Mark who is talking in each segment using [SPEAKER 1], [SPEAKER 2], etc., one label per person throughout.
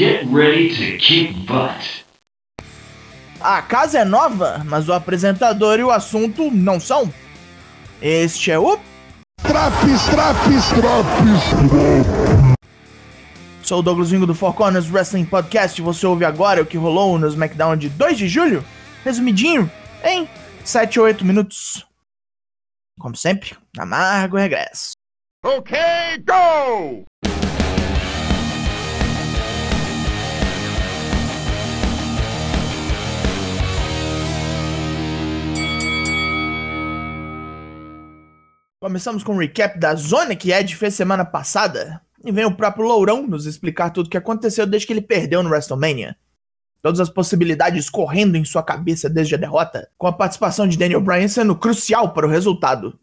[SPEAKER 1] Get ready to kick butt.
[SPEAKER 2] A casa é nova, mas o apresentador e o assunto não são. Este é o.
[SPEAKER 3] Traps, traps, traps.
[SPEAKER 2] Sou o Douglas Vingo do Four Corners Wrestling Podcast e você ouve agora o que rolou no SmackDown de 2 de julho, resumidinho, em 7 ou 8 minutos. Como sempre, amargo regresso.
[SPEAKER 3] Ok, go!
[SPEAKER 2] Começamos com um recap da zona que Ed fez semana passada. E vem o próprio Lourão nos explicar tudo o que aconteceu desde que ele perdeu no WrestleMania. Todas as possibilidades correndo em sua cabeça desde a derrota, com a participação de Daniel Bryan sendo crucial para o resultado.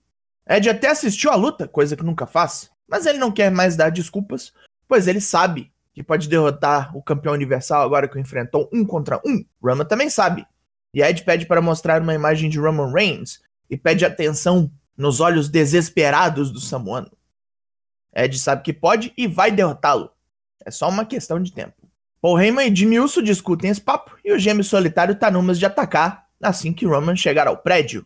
[SPEAKER 2] Ed até assistiu a luta, coisa que nunca faz, mas ele não quer mais dar desculpas, pois ele sabe que pode derrotar o campeão universal agora que o enfrentou um contra um. Roman também sabe. E Ed pede para mostrar uma imagem de Roman Reigns e pede atenção nos olhos desesperados do Samuano. Ed sabe que pode e vai derrotá-lo. É só uma questão de tempo. Paul Heyman e Uso discutem esse papo e o gêmeo solitário tá numas de atacar assim que Roman chegar ao prédio.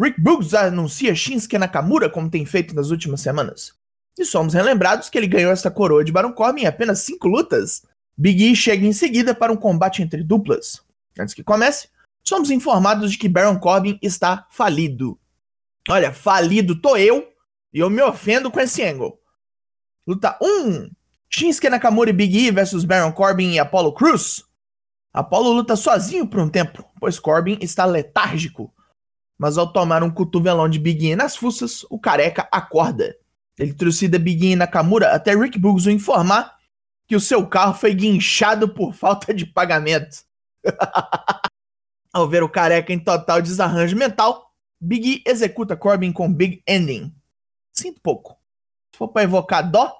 [SPEAKER 2] Rick Boogs anuncia Shinsuke Nakamura como tem feito nas últimas semanas. E somos relembrados que ele ganhou essa coroa de Baron Corbin em apenas 5 lutas. Big E chega em seguida para um combate entre duplas. Antes que comece, somos informados de que Baron Corbin está falido. Olha, falido tô eu e eu me ofendo com esse angle. Luta 1. Shinsuke Nakamura e Big E versus Baron Corbin e Apollo Cruz. Apollo luta sozinho por um tempo, pois Corbin está letárgico. Mas ao tomar um cotovelão de Big E nas fuças, o careca acorda. Ele trucida Big E Nakamura até Rick Boogs o informar que o seu carro foi guinchado por falta de pagamento. ao ver o careca em total desarranjo mental, Big E executa Corbin com Big Ending. Sinto pouco. Se for pra evocar dó,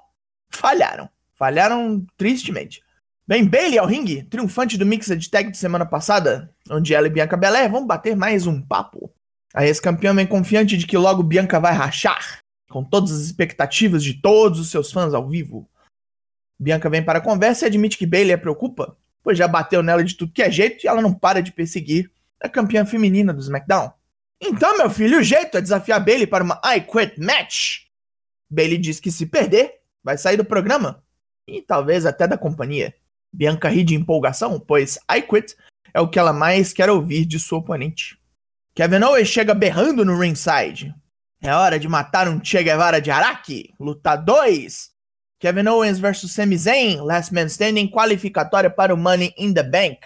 [SPEAKER 2] falharam. Falharam tristemente. Bem, Bailey ao ringue, triunfante do Mixed Tag de semana passada, onde ela e Bianca Belair vão bater mais um papo. A ex-campeã vem confiante de que logo Bianca vai rachar, com todas as expectativas de todos os seus fãs ao vivo. Bianca vem para a conversa e admite que Bailey a preocupa, pois já bateu nela de tudo que é jeito e ela não para de perseguir a campeã feminina do SmackDown. Então, meu filho, o jeito é desafiar Bailey para uma I Quit Match. Bailey diz que se perder, vai sair do programa e talvez até da companhia. Bianca ri de empolgação, pois I Quit é o que ela mais quer ouvir de sua oponente. Kevin Owens chega berrando no ringside. É hora de matar um Che Guevara de Araki. Luta 2. Kevin Owens vs Sami Zayn, Last Man Standing, qualificatória para o Money in the Bank.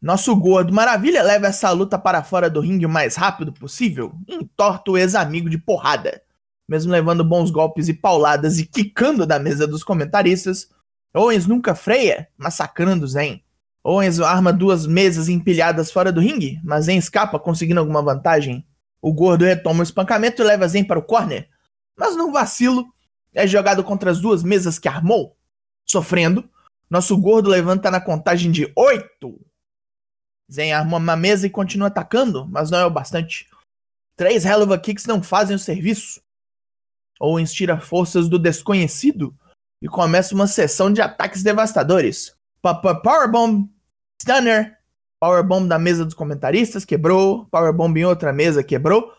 [SPEAKER 2] Nosso gordo maravilha leva essa luta para fora do ringue o mais rápido possível e entorta o ex-amigo de porrada. Mesmo levando bons golpes e pauladas e quicando da mesa dos comentaristas, Owens nunca freia, massacrando Zen. Owens arma duas mesas empilhadas fora do ringue, mas Zen escapa conseguindo alguma vantagem. O gordo retoma o espancamento e leva Zen para o corner, mas num vacilo é jogado contra as duas mesas que armou. Sofrendo, nosso gordo levanta na contagem de oito Zen arma uma mesa e continua atacando, mas não é o bastante. Três Hell of a Kicks não fazem o serviço. Owens tira forças do desconhecido e começa uma sessão de ataques devastadores. Powerbomb, Stunner, Powerbomb da mesa dos comentaristas, quebrou. Powerbomb em outra mesa, quebrou.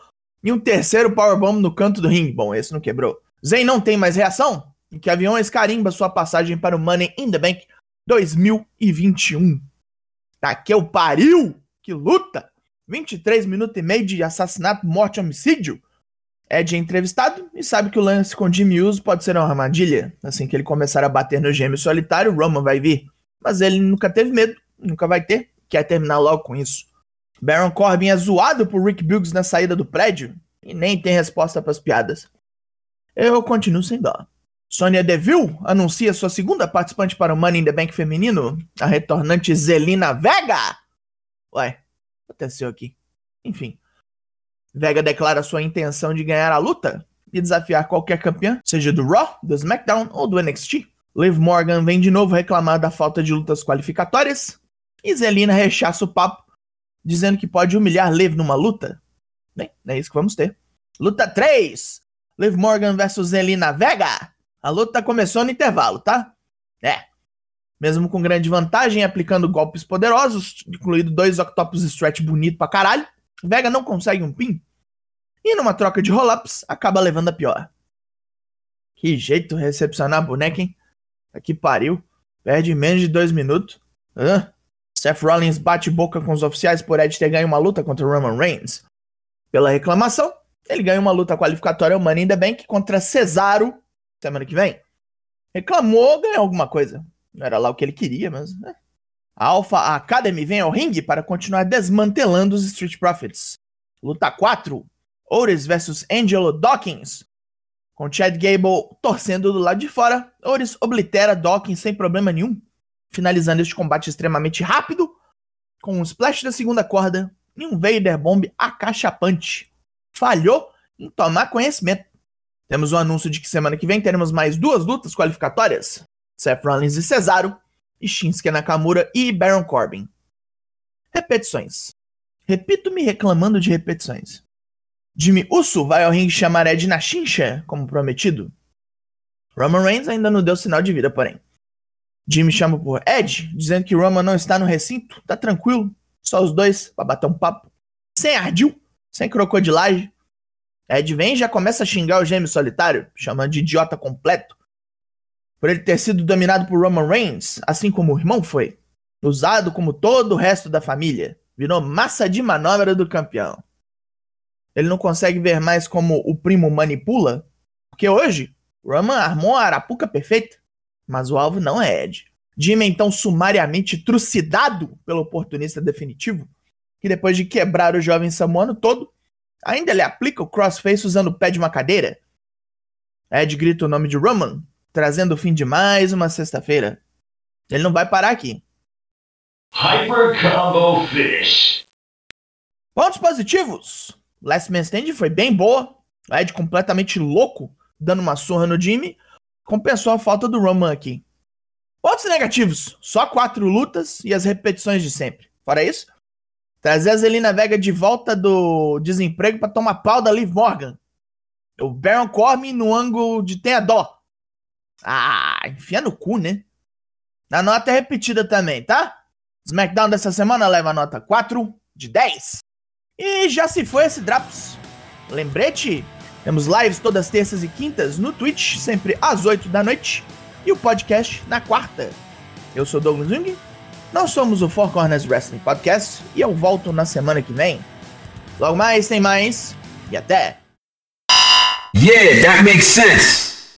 [SPEAKER 2] E um terceiro Powerbomb no canto do ringue. Bom, esse não quebrou. Zen não tem mais reação, e que aviões carimba sua passagem para o Money in the Bank 2021. Tá que eu pariu! Que luta! 23 minutos e meio de assassinato, morte homicídio. Ed é entrevistado e sabe que o lance com Jimmy Uso pode ser uma armadilha. Assim que ele começar a bater no gêmeo solitário, Roman vai vir. Mas ele nunca teve medo, nunca vai ter, quer terminar logo com isso. Baron Corbin é zoado por Rick Buggs na saída do prédio e nem tem resposta para as piadas. Eu continuo sem dó. Sonya Deville anuncia sua segunda participante para o Money in the Bank feminino, a retornante Zelina Vega. Ué, aconteceu aqui. Enfim. Vega declara sua intenção de ganhar a luta e desafiar qualquer campeã, seja do Raw, do SmackDown ou do NXT. Liv Morgan vem de novo reclamar da falta de lutas qualificatórias e Zelina rechaça o papo, dizendo que pode humilhar Liv numa luta. Bem, é isso que vamos ter. Luta 3: Liv Morgan versus Zelina Vega. A luta começou no intervalo, tá? É. Mesmo com grande vantagem, aplicando golpes poderosos, incluindo dois Octopus Stretch bonito pra caralho, Vega não consegue um pin. E numa troca de roll-ups, acaba levando a pior. Que jeito recepcionar a boneca, hein? Aqui pariu. Perde menos de dois minutos. Hã? Seth Rollins bate boca com os oficiais por Ed ter ganho uma luta contra Roman Reigns. Pela reclamação, ele ganha uma luta qualificatória Money in the Bank contra Cesaro semana que vem. Reclamou, ganhou alguma coisa. Não era lá o que ele queria, mas. Né? A Alpha Academy vem ao ringue para continuar desmantelando os Street Profits. Luta 4: Oris vs Angelo Dawkins. Com Chad Gable torcendo do lado de fora, Oris oblitera Dawkins sem problema nenhum, finalizando este combate extremamente rápido, com um splash da segunda corda e um Vader Bomb acachapante. Falhou em tomar conhecimento. Temos o um anúncio de que semana que vem teremos mais duas lutas qualificatórias: Seth Rollins e Cesaro, e Shinsuke Nakamura e Baron Corbin. Repetições. Repito-me reclamando de repetições. Jimmy Uso vai ao ringue chamar Ed na chincha, como prometido. Roman Reigns ainda não deu sinal de vida, porém. Jimmy chama por Ed, dizendo que Roman não está no recinto, tá tranquilo, só os dois pra bater um papo. Sem ardil, sem crocodilagem. Ed vem e já começa a xingar o gêmeo solitário, chamando de idiota completo. Por ele ter sido dominado por Roman Reigns, assim como o irmão foi. Usado como todo o resto da família. Virou massa de manobra do campeão. Ele não consegue ver mais como o primo manipula, porque hoje Roman armou a arapuca perfeita, mas o alvo não é Ed. Jimmy então sumariamente trucidado pelo oportunista definitivo, que depois de quebrar o jovem samuano todo, ainda lhe aplica o crossface usando o pé de uma cadeira. Ed grita o nome de Roman, trazendo o fim de mais uma sexta-feira. Ele não vai parar aqui.
[SPEAKER 1] Hyper Combo Finish.
[SPEAKER 2] Pontos positivos. Last Man Stand foi bem boa. O Ed completamente louco, dando uma surra no Jimmy. Compensou a falta do Roman aqui. Pontos negativos. Só quatro lutas e as repetições de sempre. Fora isso, trazer a Zelina Vega de volta do desemprego para tomar pau da Liv Morgan. O Baron Corbin no ângulo de tenha dó. Ah, enfia no cu, né? A nota é repetida também, tá? SmackDown dessa semana leva nota 4 de 10. E já se foi esse Drops. Lembrete, temos lives todas terças e quintas no Twitch, sempre às 8 da noite, e o podcast na quarta. Eu sou Douglas Jung, nós somos o Four Corners Wrestling Podcast, e eu volto na semana que vem. Logo mais, tem mais, e até!
[SPEAKER 4] Yeah, that makes sense.